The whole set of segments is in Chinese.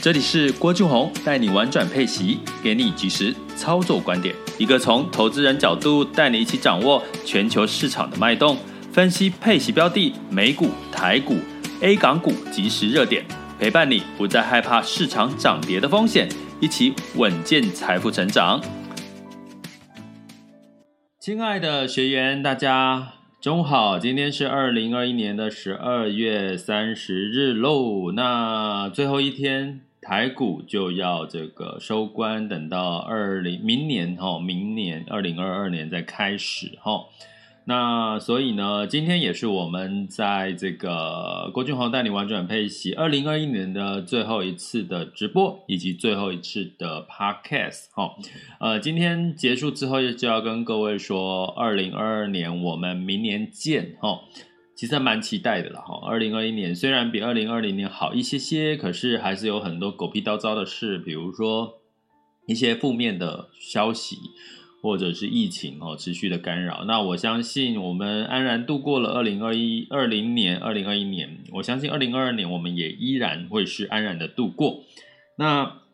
这里是郭俊宏带你玩转配息，给你及时操作观点，一个从投资人角度带你一起掌握全球市场的脉动，分析配息标的、美股、台股、A 港股即时热点，陪伴你不再害怕市场涨跌的风险，一起稳健财富成长。亲爱的学员，大家中午好，今天是二零二一年的十二月三十日喽，那最后一天。台股就要这个收官，等到二零明年哈，明年二零二二年再开始哈。那所以呢，今天也是我们在这个郭俊宏带你玩转配息二零二一年的最后一次的直播，以及最后一次的 Podcast 哈。呃，今天结束之后，就要跟各位说，二零二二年我们明年见哈。其实还蛮期待的了哈，二零二一年虽然比二零二零年好一些些，可是还是有很多狗屁叨糟的事，比如说一些负面的消息，或者是疫情哦持续的干扰。那我相信我们安然度过了二零二一二零年、二零二一年，我相信二零二二年我们也依然会是安然的度过。那。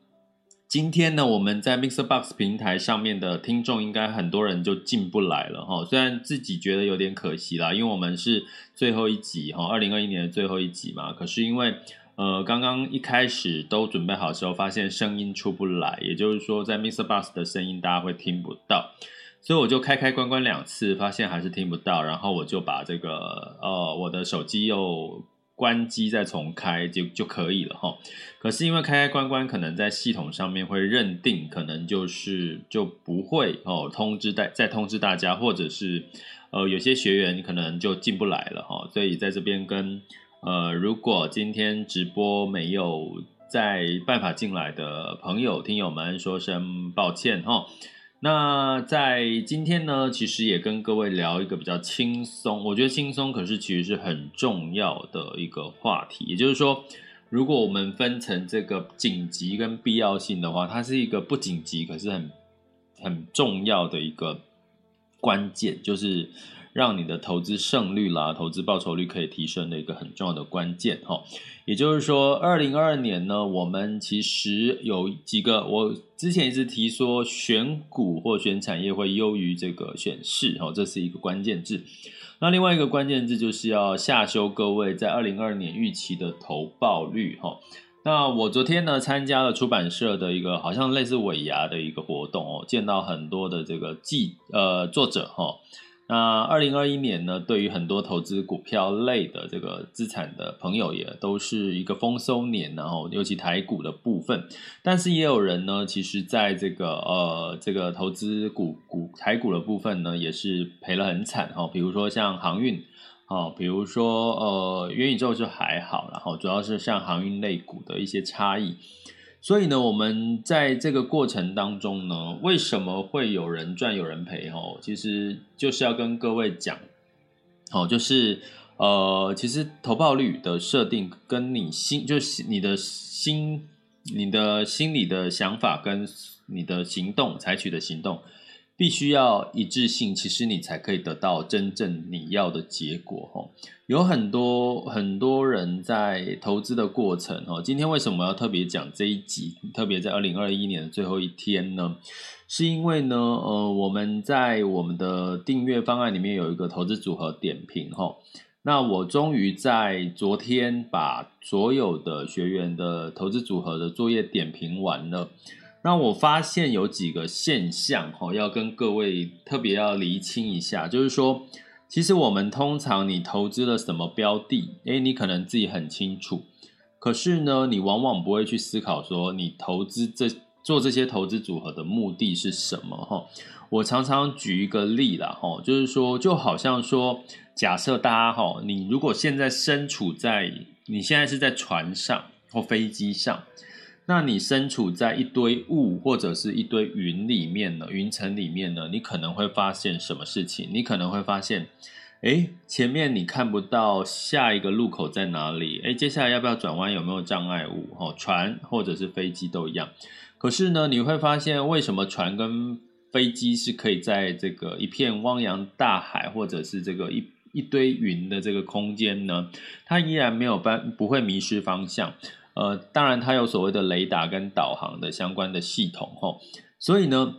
今天呢，我们在 MixerBox 平台上面的听众应该很多人就进不来了哈。虽然自己觉得有点可惜啦，因为我们是最后一集哈，二零二一年的最后一集嘛。可是因为呃刚刚一开始都准备好的时候，发现声音出不来，也就是说在 MixerBox 的声音大家会听不到，所以我就开开关关两次，发现还是听不到，然后我就把这个呃我的手机又。关机再重开就就可以了哈，可是因为开开关关可能在系统上面会认定，可能就是就不会哦通知再再通知大家，或者是呃有些学员可能就进不来了哈，所以在这边跟呃如果今天直播没有再办法进来的朋友听友们说声抱歉哈。那在今天呢，其实也跟各位聊一个比较轻松，我觉得轻松，可是其实是很重要的一个话题。也就是说，如果我们分成这个紧急跟必要性的话，它是一个不紧急，可是很很重要的一个关键，就是。让你的投资胜率啦，投资报酬率可以提升的一个很重要的关键哈。也就是说，二零二二年呢，我们其实有几个，我之前一直提说，选股或选产业会优于这个选市哈，这是一个关键字。那另外一个关键字就是要下修各位在二零二二年预期的投报率哈。那我昨天呢，参加了出版社的一个好像类似尾牙的一个活动哦，见到很多的这个记呃作者哈。那二零二一年呢，对于很多投资股票类的这个资产的朋友，也都是一个丰收年，然后尤其台股的部分。但是也有人呢，其实在这个呃这个投资股股台股的部分呢，也是赔了很惨哈。比如说像航运，哦，比如说呃元宇宙就还好，然后主要是像航运类股的一些差异。所以呢，我们在这个过程当中呢，为什么会有人赚有人赔？哦，其实就是要跟各位讲，哦，就是呃，其实投报率的设定跟你心，就是你的心，你的心理的想法跟你的行动采取的行动。必须要一致性，其实你才可以得到真正你要的结果哈。有很多很多人在投资的过程哈，今天为什么要特别讲这一集？特别在二零二一年的最后一天呢？是因为呢，呃，我们在我们的订阅方案里面有一个投资组合点评哈。那我终于在昨天把所有的学员的投资组合的作业点评完了。那我发现有几个现象哈，要跟各位特别要厘清一下，就是说，其实我们通常你投资了什么标的，诶，你可能自己很清楚，可是呢，你往往不会去思考说，你投资这做这些投资组合的目的是什么哈。我常常举一个例啦哈，就是说，就好像说，假设大家哈，你如果现在身处在你现在是在船上或飞机上，那你身处在一堆雾或者是一堆云里面呢，云层里面呢，你可能会发现什么事情？你可能会发现，诶，前面你看不到下一个路口在哪里？诶，接下来要不要转弯？有没有障碍物？哦，船或者是飞机都一样。可是呢，你会发现为什么船跟飞机是可以在这个一片汪洋大海，或者是这个一一堆云的这个空间呢？它依然没有办不会迷失方向。呃，当然它有所谓的雷达跟导航的相关的系统吼。所以呢，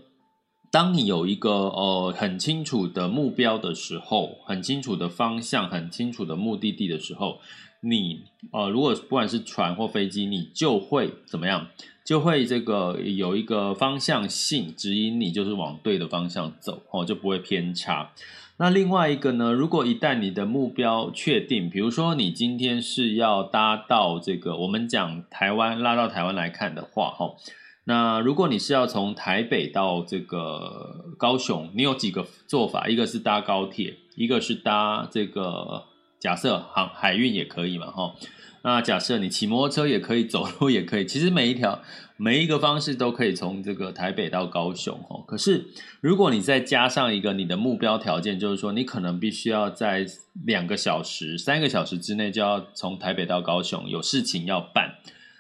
当你有一个呃很清楚的目标的时候，很清楚的方向，很清楚的目的地的时候，你呃如果不管是船或飞机，你就会怎么样？就会这个有一个方向性指引你，就是往对的方向走哦，就不会偏差。那另外一个呢，如果一旦你的目标确定，比如说你今天是要搭到这个，我们讲台湾拉到台湾来看的话，哈，那如果你是要从台北到这个高雄，你有几个做法？一个是搭高铁，一个是搭这个假设航海运也可以嘛，哈。那假设你骑摩托车也可以，走路也可以，其实每一条每一个方式都可以从这个台北到高雄哦。可是如果你再加上一个你的目标条件，就是说你可能必须要在两个小时、三个小时之内就要从台北到高雄，有事情要办，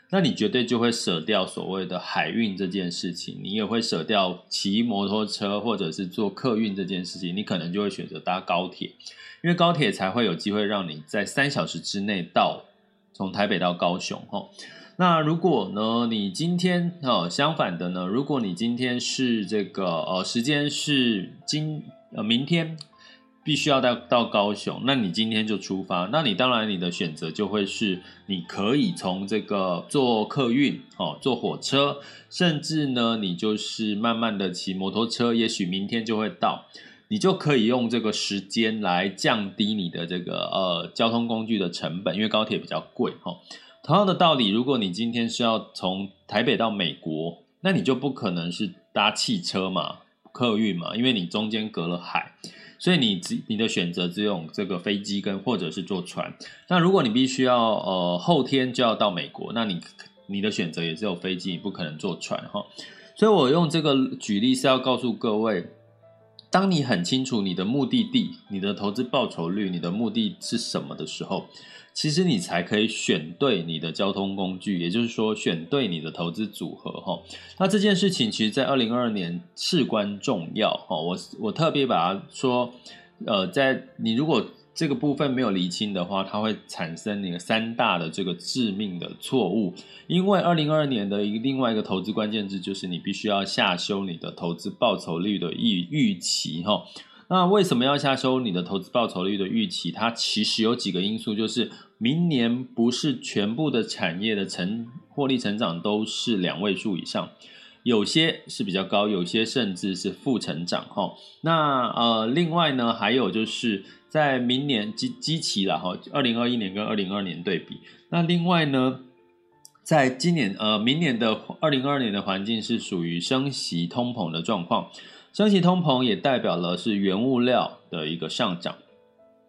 那你绝对就会舍掉所谓的海运这件事情，你也会舍掉骑摩托车或者是坐客运这件事情，你可能就会选择搭高铁，因为高铁才会有机会让你在三小时之内到。从台北到高雄，哈，那如果呢，你今天哦相反的呢，如果你今天是这个呃时间是今呃明天必须要到到高雄，那你今天就出发，那你当然你的选择就会是你可以从这个坐客运哦，坐火车，甚至呢你就是慢慢的骑摩托车，也许明天就会到。你就可以用这个时间来降低你的这个呃交通工具的成本，因为高铁比较贵哈。同样的道理，如果你今天是要从台北到美国，那你就不可能是搭汽车嘛、客运嘛，因为你中间隔了海，所以你只你的选择只有这个飞机跟或者是坐船。那如果你必须要呃后天就要到美国，那你你的选择也只有飞机，你不可能坐船哈。所以我用这个举例是要告诉各位。当你很清楚你的目的地、你的投资报酬率、你的目的是什么的时候，其实你才可以选对你的交通工具，也就是说选对你的投资组合哈。那这件事情其实，在二零二二年至关重要哈。我我特别把它说，呃，在你如果。这个部分没有厘清的话，它会产生那个三大的这个致命的错误。因为二零二二年的一个另外一个投资关键字就是你必须要下修你的投资报酬率的预预期哈。那为什么要下修你的投资报酬率的预期？它其实有几个因素，就是明年不是全部的产业的成获利成长都是两位数以上，有些是比较高，有些甚至是负成长哈。那呃，另外呢，还有就是。在明年基基期了哈，二零二一年跟二零二年对比。那另外呢，在今年呃明年的二零二二年的环境是属于升息通膨的状况，升息通膨也代表了是原物料的一个上涨。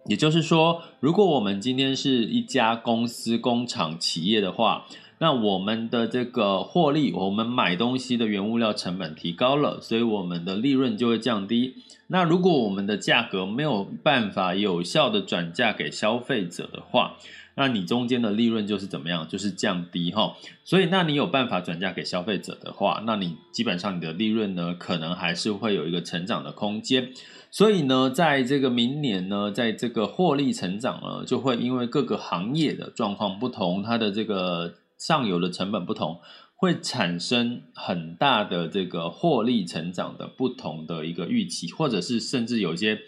也就是说，如果我们今天是一家公司、工厂、企业的话，那我们的这个获利，我们买东西的原物料成本提高了，所以我们的利润就会降低。那如果我们的价格没有办法有效的转嫁给消费者的话，那你中间的利润就是怎么样？就是降低哈。所以，那你有办法转嫁给消费者的话，那你基本上你的利润呢，可能还是会有一个成长的空间。所以呢，在这个明年呢，在这个获利成长呢，就会因为各个行业的状况不同，它的这个。上游的成本不同，会产生很大的这个获利成长的不同的一个预期，或者是甚至有些，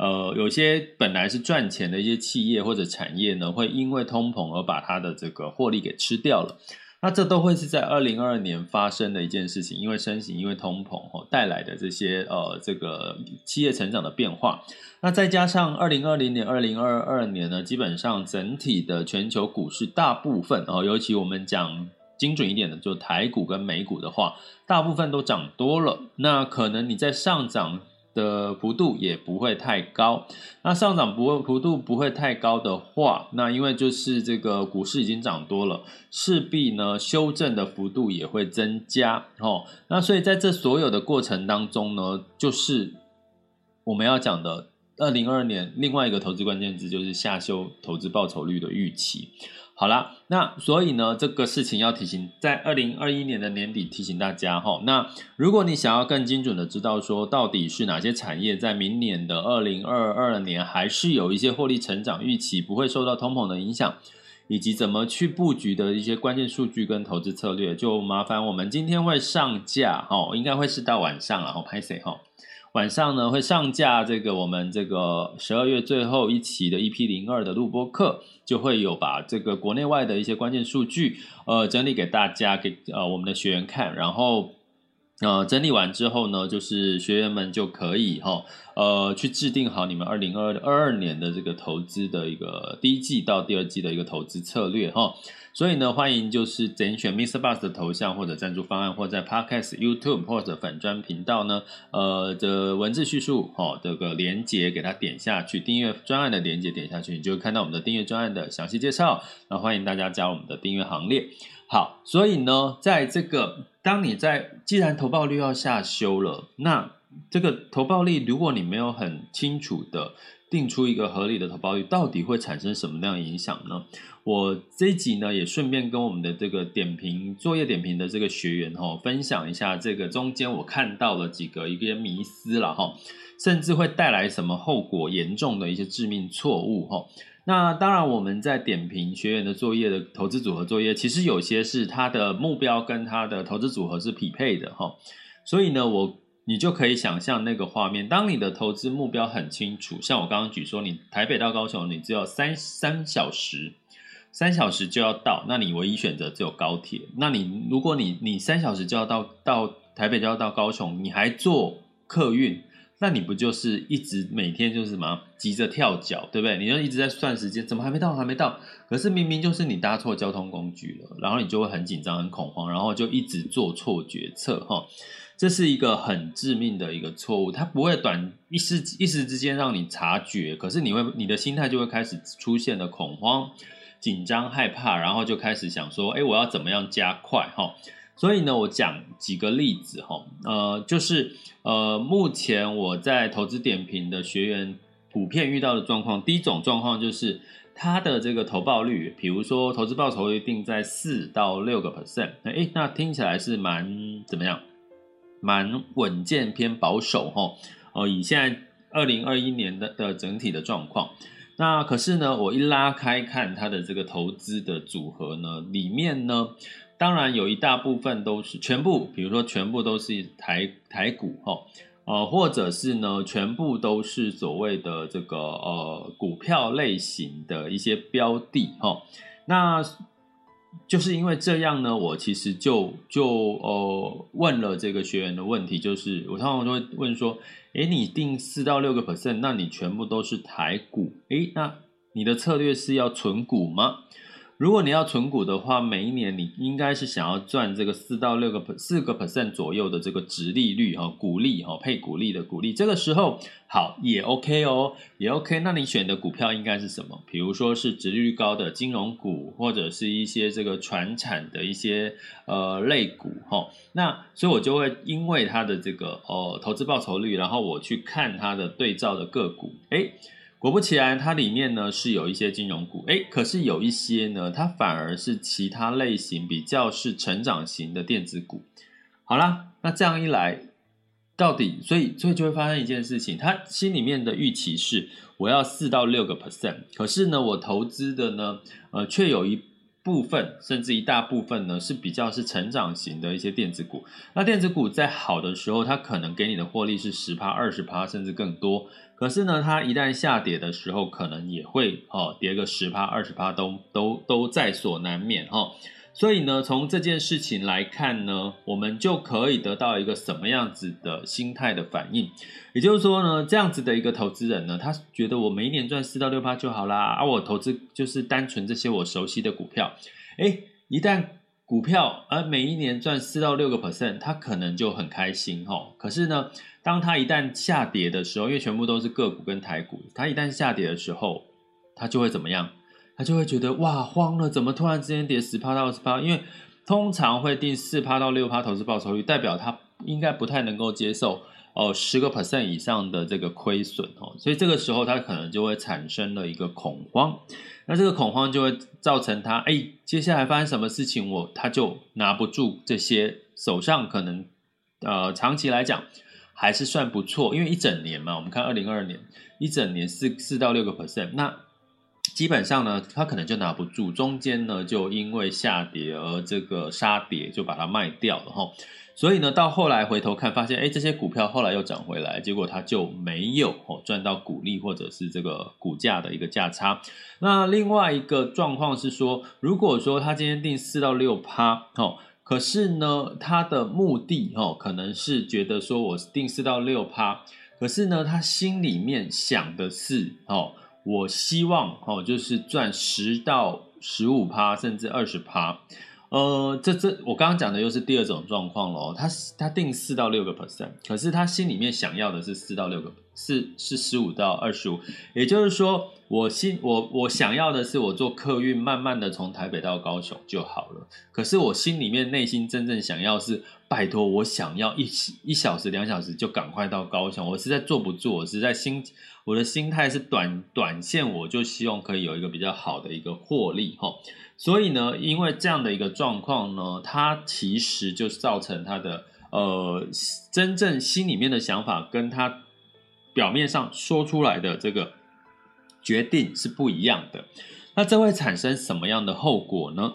呃，有些本来是赚钱的一些企业或者产业呢，会因为通膨而把它的这个获利给吃掉了。那这都会是在二零二二年发生的一件事情，因为升息，因为通膨哦带来的这些呃这个企业成长的变化。那再加上二零二零年、二零二二年呢，基本上整体的全球股市大部分哦，尤其我们讲精准一点的，就台股跟美股的话，大部分都涨多了。那可能你在上涨的幅度也不会太高。那上涨不会幅度不会太高的话，那因为就是这个股市已经涨多了，势必呢修正的幅度也会增加。哦，那所以在这所有的过程当中呢，就是我们要讲的二零二二年另外一个投资关键字就是下修投资报酬率的预期。好啦，那所以呢，这个事情要提醒，在二零二一年的年底提醒大家哈。那如果你想要更精准的知道说，到底是哪些产业在明年的二零二二年还是有一些获利成长预期，不会受到通膨的影响，以及怎么去布局的一些关键数据跟投资策略，就麻烦我们今天会上架哈，应该会是到晚上了哈，拍谁哈？晚上呢会上架这个我们这个十二月最后一期的 EP 零二的录播课，就会有把这个国内外的一些关键数据呃整理给大家给呃我们的学员看，然后呃整理完之后呢，就是学员们就可以哈呃去制定好你们二零二二年的这个投资的一个第一季到第二季的一个投资策略哈。所以呢，欢迎就是点选 miss Bus 的头像或者赞助方案，或在 Podcast、YouTube 或者粉专频道呢，呃的文字叙述，哦，这个连结给它点下去，订阅专案的连结点下去，你就会看到我们的订阅专案的详细介绍。那欢迎大家加入我们的订阅行列。好，所以呢，在这个当你在既然投报率要下修了，那这个投报率如果你没有很清楚的定出一个合理的投报率，到底会产生什么样的影响呢？我这一集呢，也顺便跟我们的这个点评作业点评的这个学员哈、哦，分享一下这个中间我看到了几个一些迷思了哈，甚至会带来什么后果严重的一些致命错误哈。那当然，我们在点评学员的作业的投资组合作业，其实有些是他的目标跟他的投资组合是匹配的哈，所以呢，我你就可以想象那个画面，当你的投资目标很清楚，像我刚刚举说，你台北到高雄，你只有三三小时。三小时就要到，那你唯一选择只有高铁。那你如果你你三小时就要到到台北就要到高雄，你还坐客运，那你不就是一直每天就是什么急着跳脚，对不对？你就一直在算时间，怎么还没到？还没到？可是明明就是你搭错交通工具了，然后你就会很紧张、很恐慌，然后就一直做错决策，哈，这是一个很致命的一个错误。它不会短一时一时之间让你察觉，可是你会你的心态就会开始出现了恐慌。紧张害怕，然后就开始想说，哎，我要怎么样加快哈？所以呢，我讲几个例子哈，呃，就是呃，目前我在投资点评的学员普遍遇到的状况，第一种状况就是他的这个投报率，比如说投资报酬率定在四到六个 percent，哎，那听起来是蛮怎么样？蛮稳健偏保守哈。哦，以现在二零二一年的的整体的状况。那可是呢，我一拉开看它的这个投资的组合呢，里面呢，当然有一大部分都是全部，比如说全部都是台台股哈，呃，或者是呢，全部都是所谓的这个呃股票类型的一些标的哈，那。就是因为这样呢，我其实就就呃问了这个学员的问题，就是我通常都会问说，诶，你定四到六个 percent，那你全部都是台股，诶，那你的策略是要存股吗？如果你要存股的话，每一年你应该是想要赚这个四到六个四个 percent 左右的这个殖利率哈，股利哈，配股利的股利，这个时候好也 OK 哦，也 OK。那你选的股票应该是什么？比如说是殖利率高的金融股，或者是一些这个传产的一些呃类股哈。那所以我就会因为它的这个呃投资报酬率，然后我去看它的对照的个股，诶果不其然，它里面呢是有一些金融股，诶，可是有一些呢，它反而是其他类型比较是成长型的电子股。好啦，那这样一来，到底所以所以就会发生一件事情，他心里面的预期是我要四到六个 percent，可是呢，我投资的呢，呃，却有一部分甚至一大部分呢是比较是成长型的一些电子股。那电子股在好的时候，它可能给你的获利是十趴、二十趴，甚至更多。可是呢，它一旦下跌的时候，可能也会哦跌个十趴、二十趴，都都都在所难免哈、所以呢，从这件事情来看呢，我们就可以得到一个什么样子的心态的反应。也就是说呢，这样子的一个投资人呢，他觉得我每一年赚四到六趴就好啦，啊，我投资就是单纯这些我熟悉的股票。诶，一旦股票，而每一年赚四到六个 percent，他可能就很开心吼。可是呢，当他一旦下跌的时候，因为全部都是个股跟台股，他一旦下跌的时候，他就会怎么样？他就会觉得哇，慌了，怎么突然之间跌十趴到二十趴？因为通常会定四趴到六趴投资报酬率，代表他应该不太能够接受。哦，十个 percent 以上的这个亏损哦，所以这个时候他可能就会产生了一个恐慌，那这个恐慌就会造成他，哎，接下来发生什么事情我他就拿不住这些手上可能，呃，长期来讲还是算不错，因为一整年嘛，我们看二零二二年一整年四四到六个 percent，那基本上呢，他可能就拿不住，中间呢就因为下跌而这个杀跌就把它卖掉了哈。所以呢，到后来回头看，发现哎，这些股票后来又涨回来，结果它就没有哦赚到股利或者是这个股价的一个价差。那另外一个状况是说，如果说他今天定四到六趴哦，可是呢，他的目的哦，可能是觉得说我定四到六趴，可是呢，他心里面想的是哦，我希望哦，就是赚十到十五趴，甚至二十趴。呃，这这我刚刚讲的又是第二种状况咯。他他定四到六个 percent，可是他心里面想要的是四到六个，是是十五到二十五。也就是说，我心我我想要的是我坐客运慢慢的从台北到高雄就好了。可是我心里面内心真正想要是，拜托我想要一一小时两小时就赶快到高雄。我实在坐不住，我实在心我的心态是短短线，我就希望可以有一个比较好的一个获利哈。所以呢，因为这样的一个状况呢，它其实就造成他的呃真正心里面的想法跟他表面上说出来的这个决定是不一样的。那这会产生什么样的后果呢？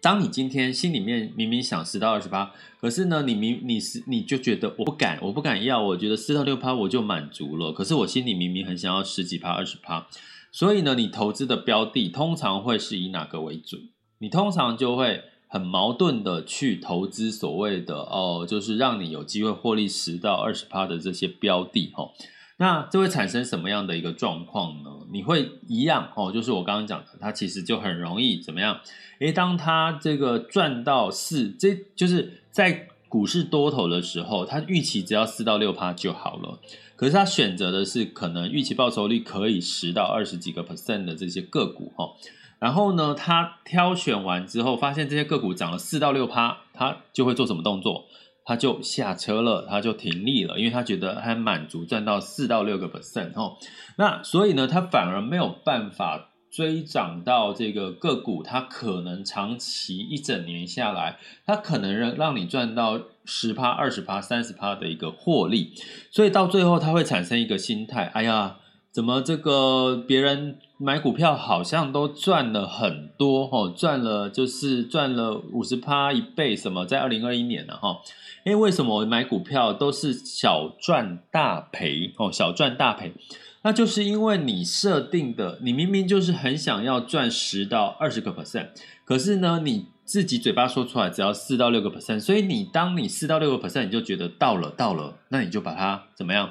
当你今天心里面明明想十到二十趴，可是呢，你明你是你就觉得我不敢，我不敢要，我觉得四到六趴我就满足了。可是我心里明明很想要十几趴、二十趴。所以呢，你投资的标的通常会是以哪个为准？你通常就会很矛盾的去投资所谓的哦，就是让你有机会获利十到二十趴的这些标的哈。那这会产生什么样的一个状况呢？你会一样哦，就是我刚刚讲的，它其实就很容易怎么样？诶，当它这个赚到四，这就是在股市多头的时候，它预期只要四到六趴就好了。可是它选择的是可能预期报酬率可以十到二十几个 percent 的这些个股哈，然后呢，它挑选完之后，发现这些个股涨了四到六趴，它就会做什么动作？他就下车了，他就停利了，因为他觉得还满足赚到四到六个 percent 哈。那所以呢，他反而没有办法。追涨到这个个股，它可能长期一整年下来，它可能让让你赚到十趴、二十趴、三十趴的一个获利，所以到最后它会产生一个心态：哎呀，怎么这个别人买股票好像都赚了很多哈，赚了就是赚了五十趴一倍什么？在二零二一年呢哈，因为为什么我买股票都是小赚大赔哦，小赚大赔？那就是因为你设定的，你明明就是很想要赚十到二十个 percent，可是呢，你自己嘴巴说出来只要四到六个 percent，所以你当你四到六个 percent，你就觉得到了到了，那你就把它怎么样？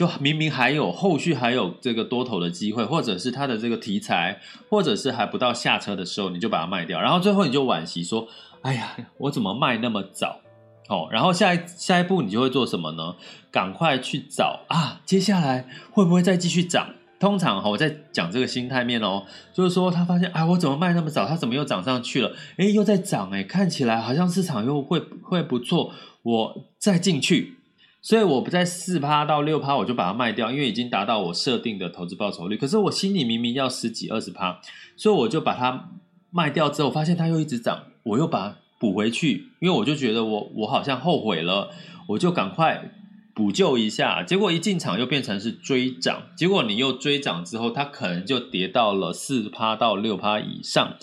就明明还有后续还有这个多头的机会，或者是它的这个题材，或者是还不到下车的时候，你就把它卖掉，然后最后你就惋惜说：“哎呀，我怎么卖那么早？”哦，然后下一下一步你就会做什么呢？赶快去找啊！接下来会不会再继续涨？通常哈，我在讲这个心态面哦，就是说他发现，啊，我怎么卖那么早？他怎么又涨上去了？哎，又在涨哎，看起来好像市场又会会不错，我再进去。所以我不在四趴到六趴，我就把它卖掉，因为已经达到我设定的投资报酬率。可是我心里明明要十几二十趴，所以我就把它卖掉之后，发现它又一直涨，我又把它。补回去，因为我就觉得我我好像后悔了，我就赶快补救一下。结果一进场又变成是追涨，结果你又追涨之后，它可能就跌到了四趴到六趴以上。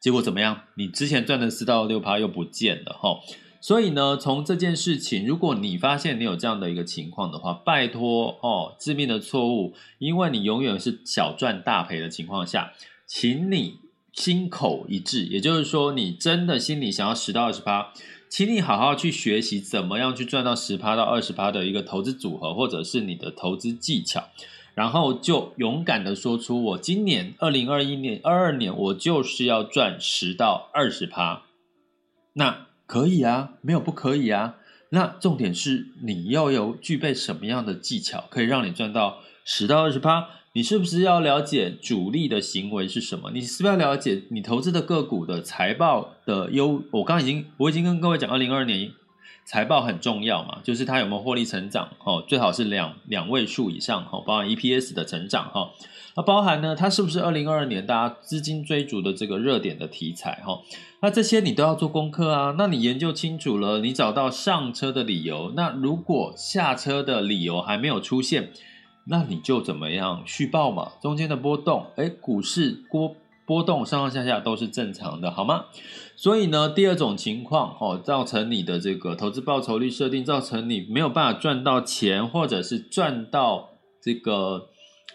结果怎么样？你之前赚的四到六趴又不见了哈。所以呢，从这件事情，如果你发现你有这样的一个情况的话，拜托哦，致命的错误，因为你永远是小赚大赔的情况下，请你。心口一致，也就是说，你真的心里想要十到二十趴，请你好好去学习怎么样去赚到十趴到二十趴的一个投资组合，或者是你的投资技巧，然后就勇敢的说出：我今年二零二一年、二二年，我就是要赚十到二十趴。那可以啊，没有不可以啊。那重点是你要有具备什么样的技巧，可以让你赚到十到二十趴？你是不是要了解主力的行为是什么？你是不是要了解你投资的个股的财报的优？我刚刚已经我已经跟各位讲，二零二二年财报很重要嘛，就是它有没有获利成长哦，最好是两两位数以上哈，包含 EPS 的成长哈。那包含呢，它是不是二零二二年大家资金追逐的这个热点的题材哈？那这些你都要做功课啊。那你研究清楚了，你找到上车的理由。那如果下车的理由还没有出现，那你就怎么样续报嘛？中间的波动，哎，股市波波动上上下下都是正常的，好吗？所以呢，第二种情况哦，造成你的这个投资报酬率设定，造成你没有办法赚到钱，或者是赚到这个。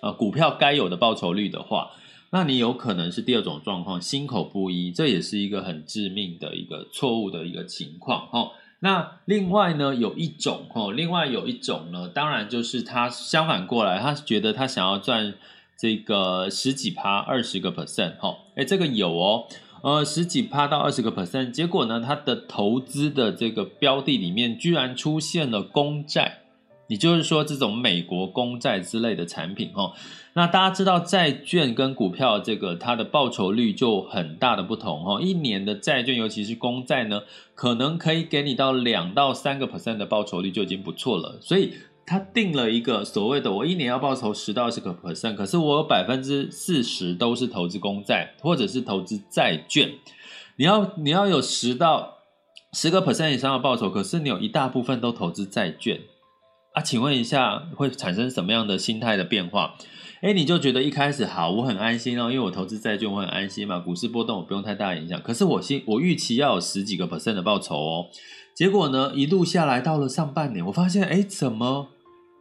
呃，股票该有的报酬率的话，那你有可能是第二种状况，心口不一，这也是一个很致命的一个错误的一个情况哈。那另外呢，有一种哦，另外有一种呢，当然就是他相反过来，他觉得他想要赚这个十几趴、二十个 percent 哈，诶，这个有哦，呃，十几趴到二十个 percent，结果呢，他的投资的这个标的里面居然出现了公债。也就是说，这种美国公债之类的产品，哈，那大家知道债券跟股票这个它的报酬率就很大的不同，哈，一年的债券，尤其是公债呢，可能可以给你到两到三个 percent 的报酬率就已经不错了。所以他定了一个所谓的，我一年要报酬十到二十个 percent，可是我有百分之四十都是投资公债或者是投资债券，你要你要有十到十个 percent 以上的报酬，可是你有一大部分都投资债券。啊，请问一下，会产生什么样的心态的变化？诶，你就觉得一开始好，我很安心哦，因为我投资债券，我很安心嘛，股市波动我不用太大影响。可是我心我预期要有十几个 percent 的报酬哦，结果呢，一路下来到了上半年，我发现，诶，怎么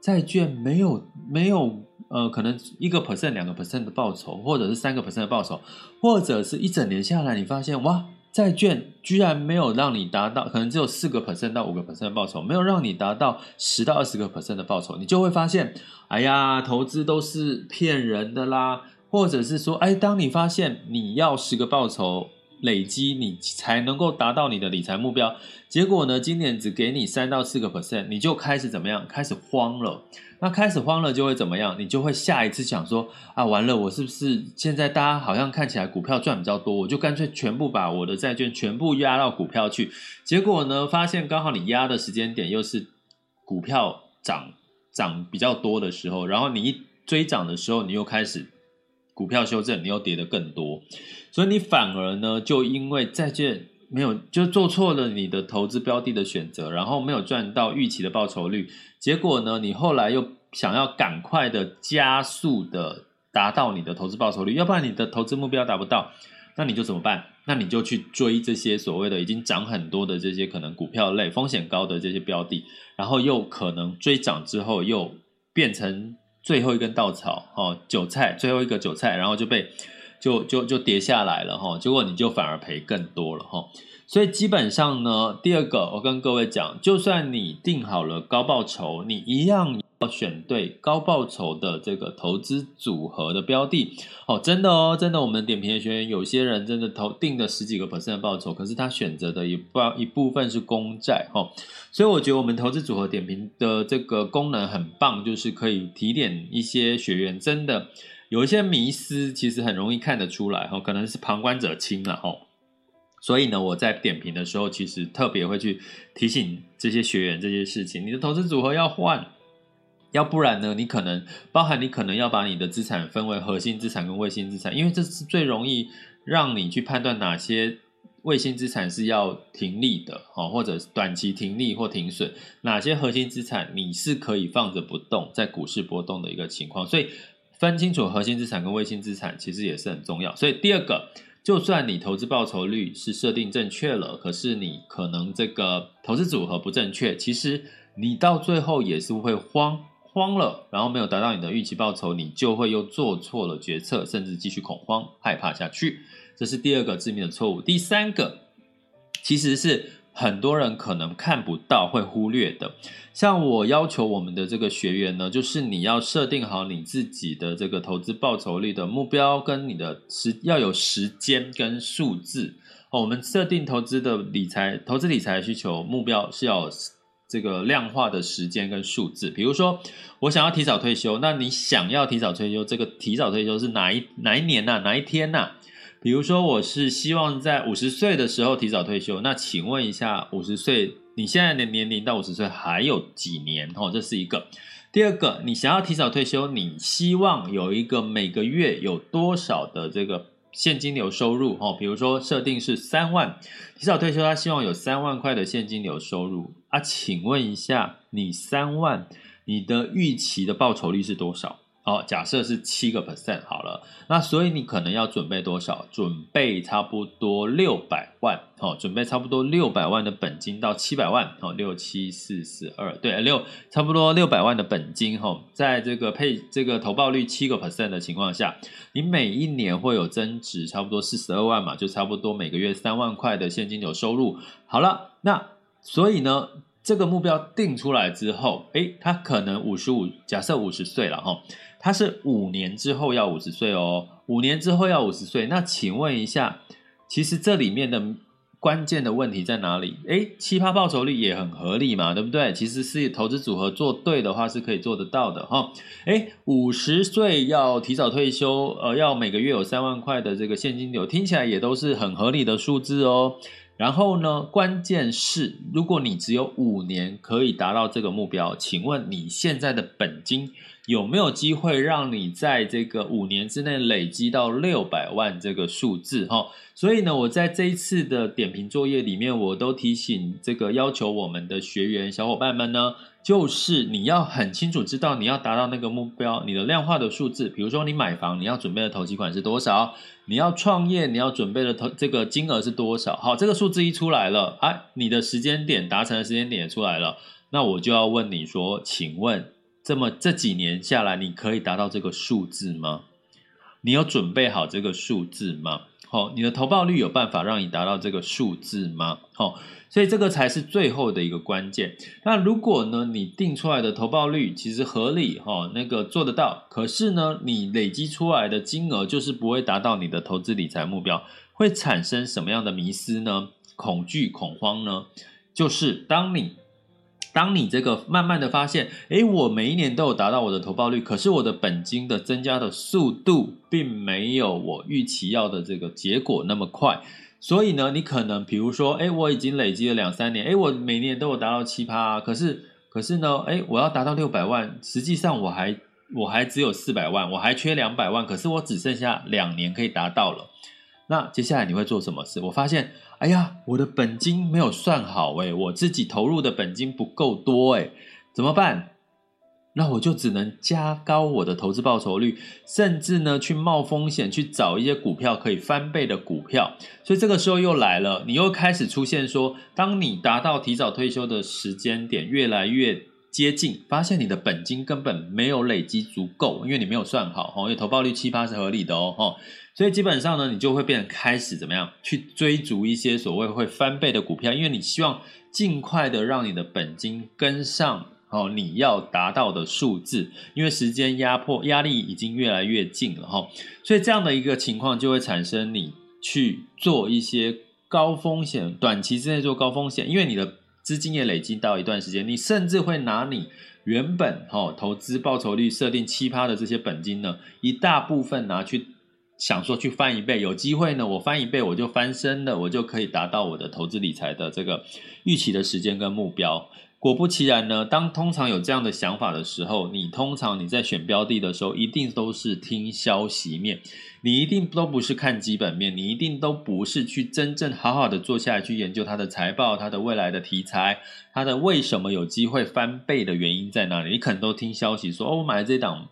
债券没有没有呃，可能一个 percent、两个 percent 的报酬，或者是三个 percent 的报酬，或者是一整年下来，你发现哇。债券居然没有让你达到，可能只有四个 percent 到五个 percent 的报酬，没有让你达到十到二十个 percent 的报酬，你就会发现，哎呀，投资都是骗人的啦，或者是说，哎，当你发现你要十个报酬。累积你才能够达到你的理财目标，结果呢，今年只给你三到四个 percent，你就开始怎么样？开始慌了。那开始慌了就会怎么样？你就会下一次想说啊，完了，我是不是现在大家好像看起来股票赚比较多，我就干脆全部把我的债券全部压到股票去。结果呢，发现刚好你压的时间点又是股票涨涨比较多的时候，然后你一追涨的时候，你又开始。股票修正，你又跌得更多，所以你反而呢，就因为债券没有，就做错了你的投资标的的选择，然后没有赚到预期的报酬率，结果呢，你后来又想要赶快的加速的达到你的投资报酬率，要不然你的投资目标达不到，那你就怎么办？那你就去追这些所谓的已经涨很多的这些可能股票类风险高的这些标的，然后又可能追涨之后又变成。最后一根稻草，哦，韭菜，最后一个韭菜，然后就被就就就跌下来了，哈，结果你就反而赔更多了，哈。所以基本上呢，第二个，我跟各位讲，就算你定好了高报酬，你一样要选对高报酬的这个投资组合的标的。哦，真的哦，真的，我们点评的学员有些人真的投定了十几个 percent 的报酬，可是他选择的一部一部分是公债，哦。所以我觉得我们投资组合点评的这个功能很棒，就是可以提点一些学员，真的有一些迷思，其实很容易看得出来，哈，可能是旁观者清了，哈。所以呢，我在点评的时候，其实特别会去提醒这些学员这些事情。你的投资组合要换，要不然呢，你可能包含你可能要把你的资产分为核心资产跟卫星资产，因为这是最容易让你去判断哪些卫星资产是要停利的，哦，或者短期停利或停损，哪些核心资产你是可以放着不动，在股市波动的一个情况。所以分清楚核心资产跟卫星资产，其实也是很重要。所以第二个。就算你投资报酬率是设定正确了，可是你可能这个投资组合不正确，其实你到最后也是会慌慌了，然后没有达到你的预期报酬，你就会又做错了决策，甚至继续恐慌害怕下去。这是第二个致命的错误。第三个其实是很多人可能看不到，会忽略的。像我要求我们的这个学员呢，就是你要设定好你自己的这个投资报酬率的目标，跟你的时要有时间跟数字。我们设定投资的理财、投资理财需求目标是要这个量化的时间跟数字。比如说，我想要提早退休，那你想要提早退休，这个提早退休是哪一哪一年呐、啊？哪一天呐、啊？比如说，我是希望在五十岁的时候提早退休。那请问一下，五十岁，你现在的年龄到五十岁还有几年？哦，这是一个。第二个，你想要提早退休，你希望有一个每个月有多少的这个现金流收入？哦，比如说设定是三万，提早退休，他希望有三万块的现金流收入啊。请问一下，你三万，你的预期的报酬率是多少？哦，假设是七个 percent 好了，那所以你可能要准备多少？准备差不多六百万，哦，准备差不多六百万的本金到七百万，哦，六七四十二，对，六差不多六百万的本金，哈，在这个配这个投报率七个 percent 的情况下，你每一年会有增值差不多四十二万嘛，就差不多每个月三万块的现金流收入。好了，那所以呢，这个目标定出来之后，诶，他可能五十五，假设五十岁了，哈。他是五年之后要五十岁哦，五年之后要五十岁。那请问一下，其实这里面的关键的问题在哪里？诶，七趴报酬率也很合理嘛，对不对？其实是投资组合做对的话是可以做得到的哈。诶，五十岁要提早退休，呃，要每个月有三万块的这个现金流，听起来也都是很合理的数字哦。然后呢，关键是如果你只有五年可以达到这个目标，请问你现在的本金？有没有机会让你在这个五年之内累积到六百万这个数字哈？所以呢，我在这一次的点评作业里面，我都提醒这个要求我们的学员小伙伴们呢，就是你要很清楚知道你要达到那个目标，你的量化的数字，比如说你买房，你要准备的头期款是多少？你要创业，你要准备的投这个金额是多少？好，这个数字一出来了，哎，你的时间点达成的时间点也出来了，那我就要问你说，请问？这么这几年下来，你可以达到这个数字吗？你有准备好这个数字吗？好，你的投报率有办法让你达到这个数字吗？好，所以这个才是最后的一个关键。那如果呢，你定出来的投报率其实合理，哈，那个做得到，可是呢，你累积出来的金额就是不会达到你的投资理财目标，会产生什么样的迷思呢？恐惧、恐慌呢？就是当你。当你这个慢慢的发现，诶，我每一年都有达到我的投报率，可是我的本金的增加的速度并没有我预期要的这个结果那么快，所以呢，你可能比如说，诶，我已经累积了两三年，诶，我每年都有达到七趴，可是可是呢，诶，我要达到六百万，实际上我还我还只有四百万，我还缺两百万，可是我只剩下两年可以达到了。那接下来你会做什么事？我发现，哎呀，我的本金没有算好诶，我自己投入的本金不够多诶，怎么办？那我就只能加高我的投资报酬率，甚至呢去冒风险去找一些股票可以翻倍的股票。所以这个时候又来了，你又开始出现说，当你达到提早退休的时间点越来越接近，发现你的本金根本没有累积足够，因为你没有算好，因为投报率七八是合理的哦，所以基本上呢，你就会变成开始怎么样去追逐一些所谓会翻倍的股票，因为你希望尽快的让你的本金跟上哦，你要达到的数字，因为时间压迫压力已经越来越近了哈，所以这样的一个情况就会产生你去做一些高风险，短期之内做高风险，因为你的。资金也累积到一段时间，你甚至会拿你原本哈投资报酬率设定七趴的这些本金呢，一大部分拿去想说去翻一倍，有机会呢，我翻一倍我就翻身了，我就可以达到我的投资理财的这个预期的时间跟目标。果不其然呢，当通常有这样的想法的时候，你通常你在选标的的时候，一定都是听消息面，你一定都不是看基本面，你一定都不是去真正好好的坐下来去研究它的财报、它的未来的题材、它的为什么有机会翻倍的原因在哪里。你可能都听消息说，哦，我买了这档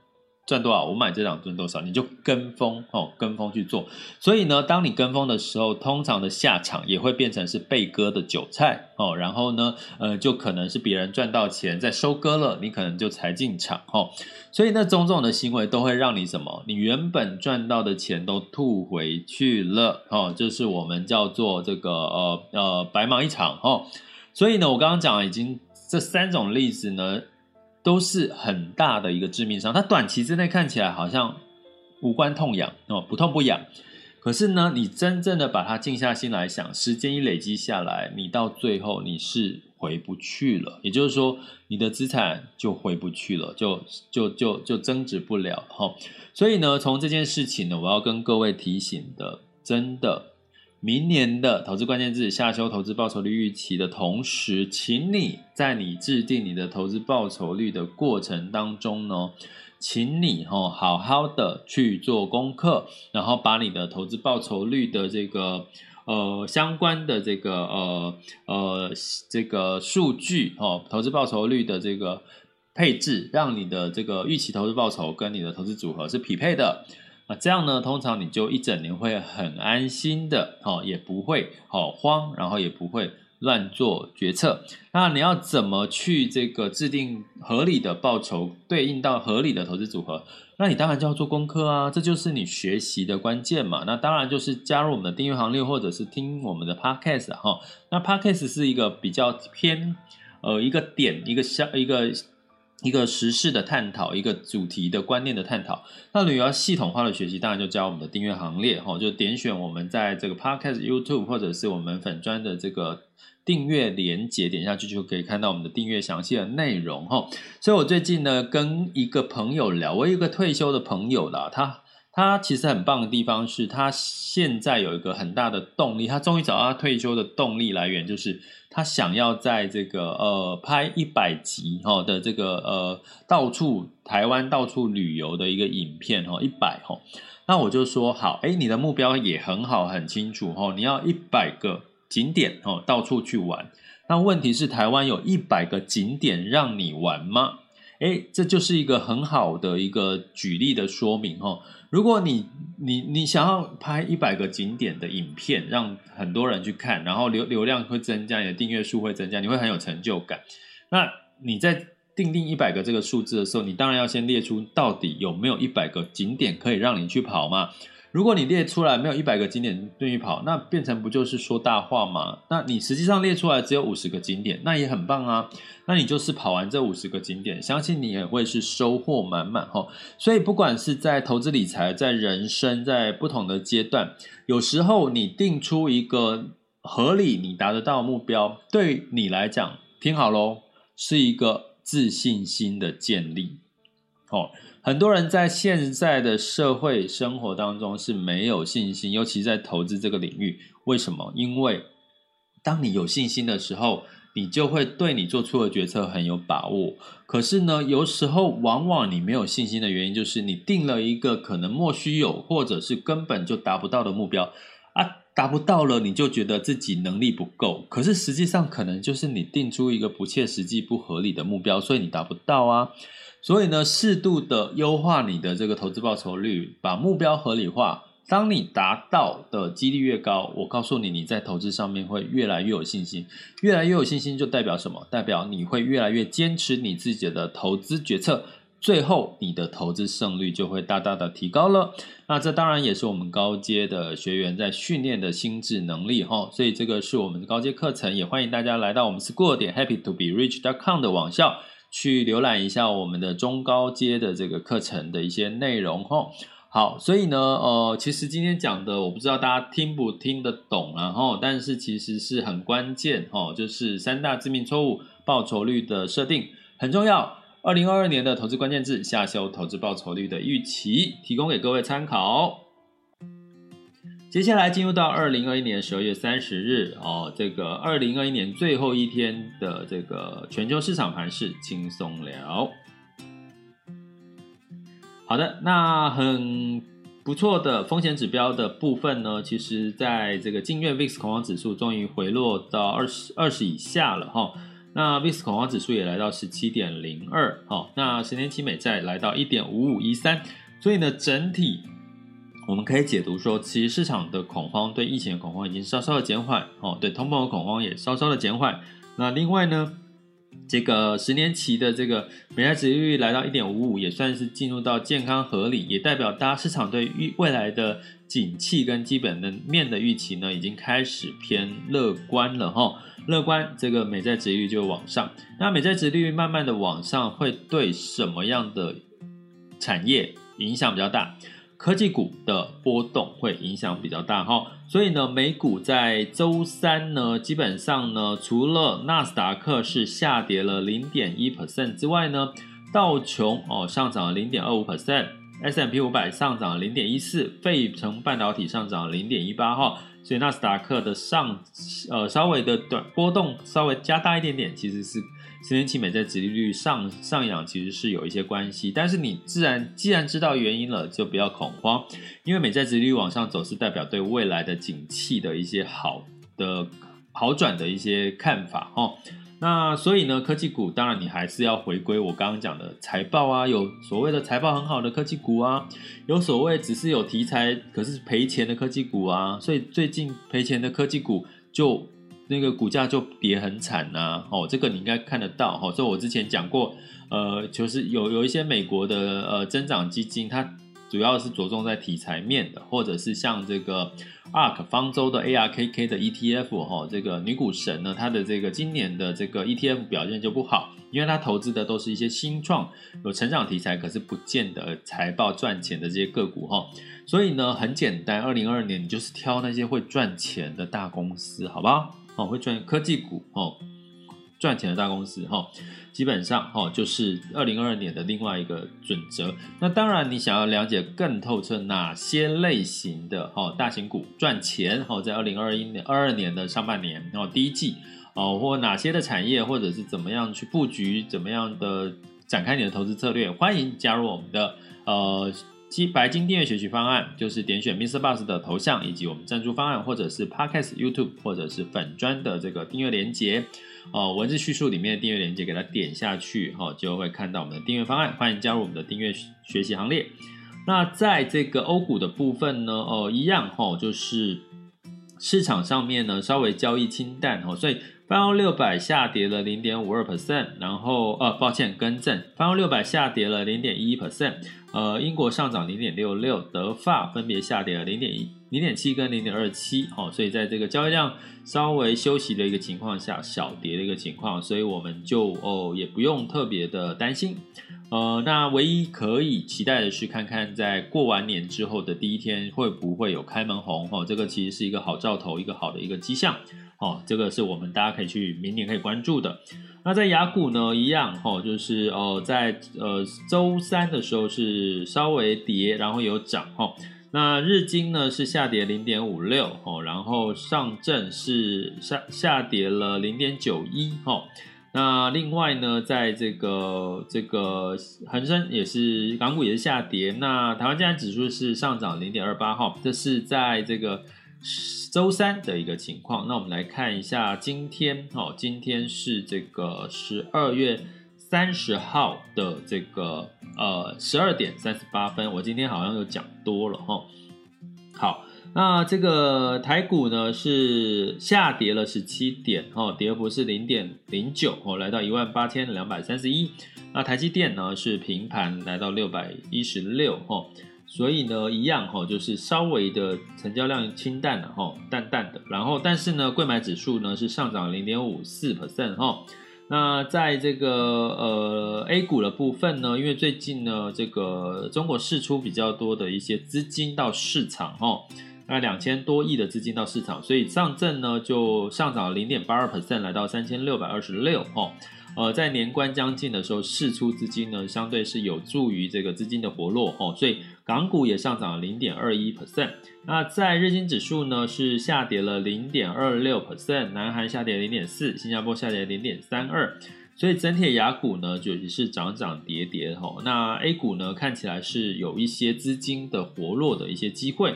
赚多少，我买这档赚多少，你就跟风哦，跟风去做。所以呢，当你跟风的时候，通常的下场也会变成是被割的韭菜哦。然后呢，呃，就可能是别人赚到钱再收割了，你可能就才进场哦。所以那种种的行为都会让你什么？你原本赚到的钱都吐回去了哦。就是我们叫做这个呃呃白忙一场哦。所以呢，我刚刚讲已经这三种例子呢。都是很大的一个致命伤，它短期之内看起来好像无关痛痒哦，不痛不痒。可是呢，你真正的把它静下心来想，时间一累积下来，你到最后你是回不去了。也就是说，你的资产就回不去了，就就就就增值不了哈。所以呢，从这件事情呢，我要跟各位提醒的，真的。明年的投资关键字下修投资报酬率预期的同时，请你在你制定你的投资报酬率的过程当中呢，请你哈好好的去做功课，然后把你的投资报酬率的这个呃相关的这个呃呃这个数据哦，投资报酬率的这个配置，让你的这个预期投资报酬跟你的投资组合是匹配的。那这样呢，通常你就一整年会很安心的，哦，也不会好慌，然后也不会乱做决策。那你要怎么去这个制定合理的报酬，对应到合理的投资组合？那你当然就要做功课啊，这就是你学习的关键嘛。那当然就是加入我们的订阅行列，或者是听我们的 Podcast 哈。那 Podcast 是一个比较偏呃一个点一个小一个。一个时事的探讨，一个主题的观念的探讨。那你要系统化的学习，当然就加我们的订阅行列哈，就点选我们在这个 Podcast YouTube 或者是我们粉专的这个订阅连结，点下去就可以看到我们的订阅详细的内容哈。所以我最近呢跟一个朋友聊，我有一个退休的朋友啦，他。他其实很棒的地方是他现在有一个很大的动力，他终于找到他退休的动力来源，就是他想要在这个呃拍一百集哈的这个呃到处台湾到处旅游的一个影片哈一百哈，那我就说好，哎，你的目标也很好很清楚哈，你要一百个景点哦到处去玩，那问题是台湾有一百个景点让你玩吗？哎，这就是一个很好的一个举例的说明哈。如果你你你想要拍一百个景点的影片，让很多人去看，然后流流量会增加，你的订阅数会增加，你会很有成就感。那你在定定一百个这个数字的时候，你当然要先列出到底有没有一百个景点可以让你去跑嘛。如果你列出来没有一百个景点对你跑，那变成不就是说大话吗？那你实际上列出来只有五十个景点，那也很棒啊。那你就是跑完这五十个景点，相信你也会是收获满满哈。所以不管是在投资理财，在人生，在不同的阶段，有时候你定出一个合理你达得到目标，对你来讲，听好喽，是一个自信心的建立。哦，很多人在现在的社会生活当中是没有信心，尤其在投资这个领域。为什么？因为当你有信心的时候，你就会对你做出的决策很有把握。可是呢，有时候往往你没有信心的原因，就是你定了一个可能莫须有，或者是根本就达不到的目标啊，达不到了，你就觉得自己能力不够。可是实际上，可能就是你定出一个不切实际、不合理的目标，所以你达不到啊。所以呢，适度的优化你的这个投资报酬率，把目标合理化。当你达到的几率越高，我告诉你，你在投资上面会越来越有信心。越来越有信心，就代表什么？代表你会越来越坚持你自己的投资决策，最后你的投资胜率就会大大的提高了。那这当然也是我们高阶的学员在训练的心智能力哈。所以这个是我们的高阶课程，也欢迎大家来到我们 school 点 happy to be rich dot com 的网校。去浏览一下我们的中高阶的这个课程的一些内容吼。好，所以呢，呃，其实今天讲的，我不知道大家听不听得懂，然后，但是其实是很关键哦，就是三大致命错误报酬率的设定很重要。二零二二年的投资关键字下修投资报酬率的预期，提供给各位参考。接下来进入到二零二一年十二月三十日哦，这个二零二一年最后一天的这个全球市场盘势轻松聊。好的，那很不错的风险指标的部分呢，其实在这个近月 VIX 恐慌指数终于回落到二十二十以下了哈。那 VIX 恐慌指数也来到十七点零二，好，那十年期美债来到一点五五一三，所以呢，整体我们可以解读说，其实市场的恐慌对疫情的恐慌已经稍稍的减缓，哦，对通膨的恐慌也稍稍的减缓。那另外呢，这个十年期的这个美债殖利率来到一点五五，也算是进入到健康合理，也代表大家市场对于未来的景气跟基本的面的预期呢，已经开始偏乐观了哈。乐观，这个美债殖利率就往上。那美债殖利率慢慢的往上，会对什么样的产业影响比较大？科技股的波动会影响比较大哈，所以呢，美股在周三呢，基本上呢，除了纳斯达克是下跌了零点一 percent 之外呢，道琼哦上涨了零点二五 percent，S&P 五百上涨了零点一四，费城半导体上涨了零点一八哈，所以纳斯达克的上呃稍微的短波动稍微加大一点点，其实是。十年期美债殖利率上上扬其实是有一些关系，但是你自然既然知道原因了，就不要恐慌，因为美债殖利率往上走是代表对未来的景气的一些好的好转的一些看法哦。那所以呢，科技股当然你还是要回归我刚刚讲的财报啊，有所谓的财报很好的科技股啊，有所谓只是有题材可是赔钱的科技股啊，所以最近赔钱的科技股就。那个股价就跌很惨呐、哦，这个你应该看得到，哈、哦，所以我之前讲过，呃，就是有有一些美国的呃增长基金，它主要是着重在题材面的，或者是像这个 ARK 方舟的 ARKK 的 ETF，哈、哦，这个女股神呢，它的这个今年的这个 ETF 表现就不好，因为它投资的都是一些新创有成长题材，可是不见得财报赚钱的这些个股，哈、哦，所以呢，很简单，二零二二年你就是挑那些会赚钱的大公司，好不好？哦，会赚科技股哦，赚钱的大公司哈，基本上哈就是二零二二年的另外一个准则。那当然，你想要了解更透彻哪些类型的哈大型股赚钱哈，在二零二一年二二年的上半年哦第一季哦，或哪些的产业或者是怎么样去布局，怎么样的展开你的投资策略，欢迎加入我们的呃。金白金订阅学习方案就是点选 MixerBox 的头像，以及我们赞助方案，或者是 Podcast YouTube，或者是粉砖的这个订阅连接哦，文字叙述里面的订阅连接，给它点下去哈，就会看到我们的订阅方案。欢迎加入我们的订阅学习行列。那在这个欧股的部分呢，哦，一样哈，就是市场上面呢稍微交易清淡哦，所以。泛欧六百下跌了零点五二 percent，然后呃，抱歉，更正，泛欧六百下跌了零点一 percent，呃，英国上涨零点六六，德法分别下跌了零点一、零点七跟零点二七，好，所以在这个交易量稍微休息的一个情况下，小跌的一个情况，所以我们就哦也不用特别的担心，呃，那唯一可以期待的是看看在过完年之后的第一天会不会有开门红，哦，这个其实是一个好兆头，一个好的一个迹象。哦，这个是我们大家可以去明年可以关注的。那在雅股呢，一样哦，就是哦，在呃周三的时候是稍微跌，然后有涨哈。那日经呢是下跌零点五六哦，然后上证是下下跌了零点九一哈。那另外呢，在这个这个恒生也是港股也是下跌，那台湾加权指数是上涨零点二八哈，这是在这个。周三的一个情况，那我们来看一下今天，哦，今天是这个十二月三十号的这个呃十二点三十八分，我今天好像又讲多了哈。好，那这个台股呢是下跌了十七点，哦，跌幅是零点零九，哦，来到一万八千两百三十一。那台积电呢是平盘来到六百一十六，哦。所以呢，一样哈，就是稍微的成交量清淡了哈，淡淡的。然后，但是呢，柜买指数呢是上涨零点五四 percent 哈。那在这个呃 A 股的部分呢，因为最近呢，这个中国释出比较多的一些资金到市场哈，那两千多亿的资金到市场，所以上证呢就上涨零点八二 percent，来到三千六百二十六哈。呃，在年关将近的时候，释出资金呢，相对是有助于这个资金的活络哦，所以港股也上涨了零点二一 percent。那在日经指数呢，是下跌了零点二六 percent，南韩下跌零点四，新加坡下跌零点三二，所以整体亚股呢，就也是涨涨跌跌哈。那 A 股呢，看起来是有一些资金的活络的一些机会。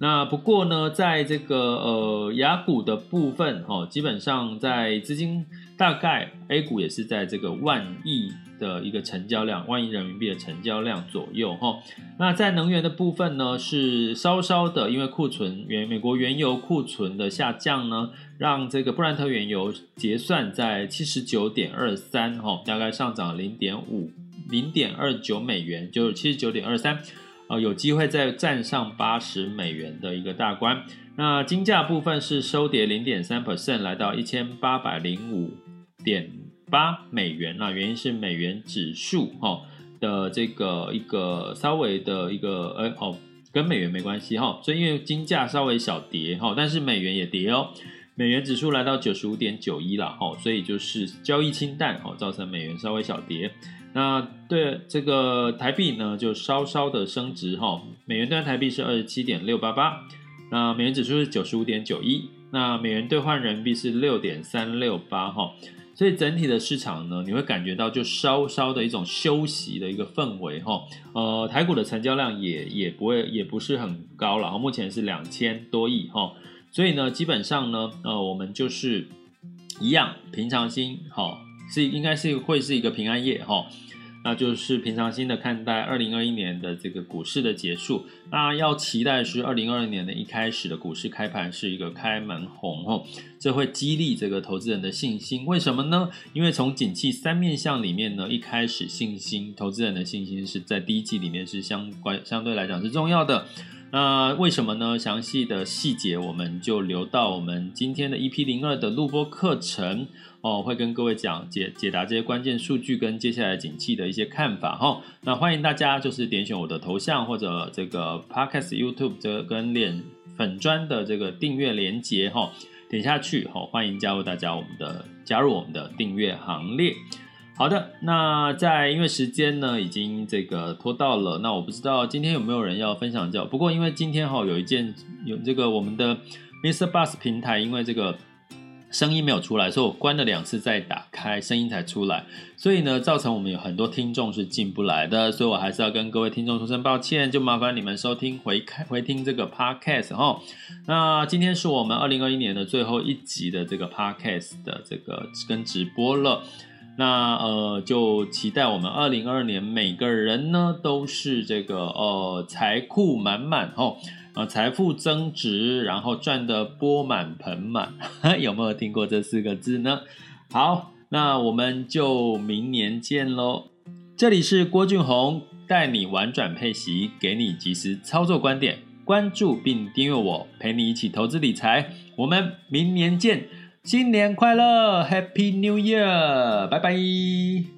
那不过呢，在这个呃亚股的部分，哈，基本上在资金大概 A 股也是在这个万亿的一个成交量，万亿人民币的成交量左右，哈。那在能源的部分呢，是稍稍的，因为库存原美国原油库存的下降呢，让这个布兰特原油结算在七十九点二三，哈，大概上涨零点五零点二九美元，就是七十九点二三。呃，有机会再站上八十美元的一个大关。那金价部分是收跌零点三 percent，来到一千八百零五点八美元。那原因是美元指数哈的这个一个稍微的一个呃哦，跟美元没关系哈。所以因为金价稍微小跌哈，但是美元也跌哦。美元指数来到九十五点九一了哈，所以就是交易清淡哦，造成美元稍微小跌。那对这个台币呢，就稍稍的升值哈。美元兑台币是二十七点六八八，那美元指数是九十五点九一，那美元兑换人民币是六点三六八哈。所以整体的市场呢，你会感觉到就稍稍的一种休息的一个氛围哈。呃，台股的成交量也也不会也不是很高了，目前是两千多亿哈。所以呢，基本上呢，呃，我们就是一样平常心哈。是应该是会是一个平安夜哈，那就是平常心的看待二零二一年的这个股市的结束。那要期待是二零二二年的一开始的股市开盘是一个开门红哦，这会激励这个投资人的信心。为什么呢？因为从景气三面向里面呢，一开始信心，投资人的信心是在第一季里面是相关相对来讲是重要的。那为什么呢？详细的细节我们就留到我们今天的 EP 零二的录播课程哦，会跟各位讲解解答这些关键数据跟接下来景气的一些看法哈。那欢迎大家就是点选我的头像或者这个 Podcast YouTube 这跟脸粉砖的这个订阅连接哈，点下去哈，欢迎加入大家我们的加入我们的订阅行列。好的，那在因为时间呢已经这个拖到了，那我不知道今天有没有人要分享这。不过因为今天哈有一件有这个我们的 Mr. Bus 平台，因为这个声音没有出来，所以我关了两次再打开，声音才出来。所以呢，造成我们有很多听众是进不来的，所以我还是要跟各位听众说声抱歉，就麻烦你们收听回开回听这个 Podcast 哈。那今天是我们二零二一年的最后一集的这个 Podcast 的这个跟直播了。那呃，就期待我们二零二二年每个人呢都是这个呃财库满满哦，呃财富增值，然后赚得钵满盆满，有没有听过这四个字呢？好，那我们就明年见喽。这里是郭俊宏，带你玩转配息，给你及时操作观点，关注并订阅我，陪你一起投资理财。我们明年见。新年快乐，Happy New Year，拜拜。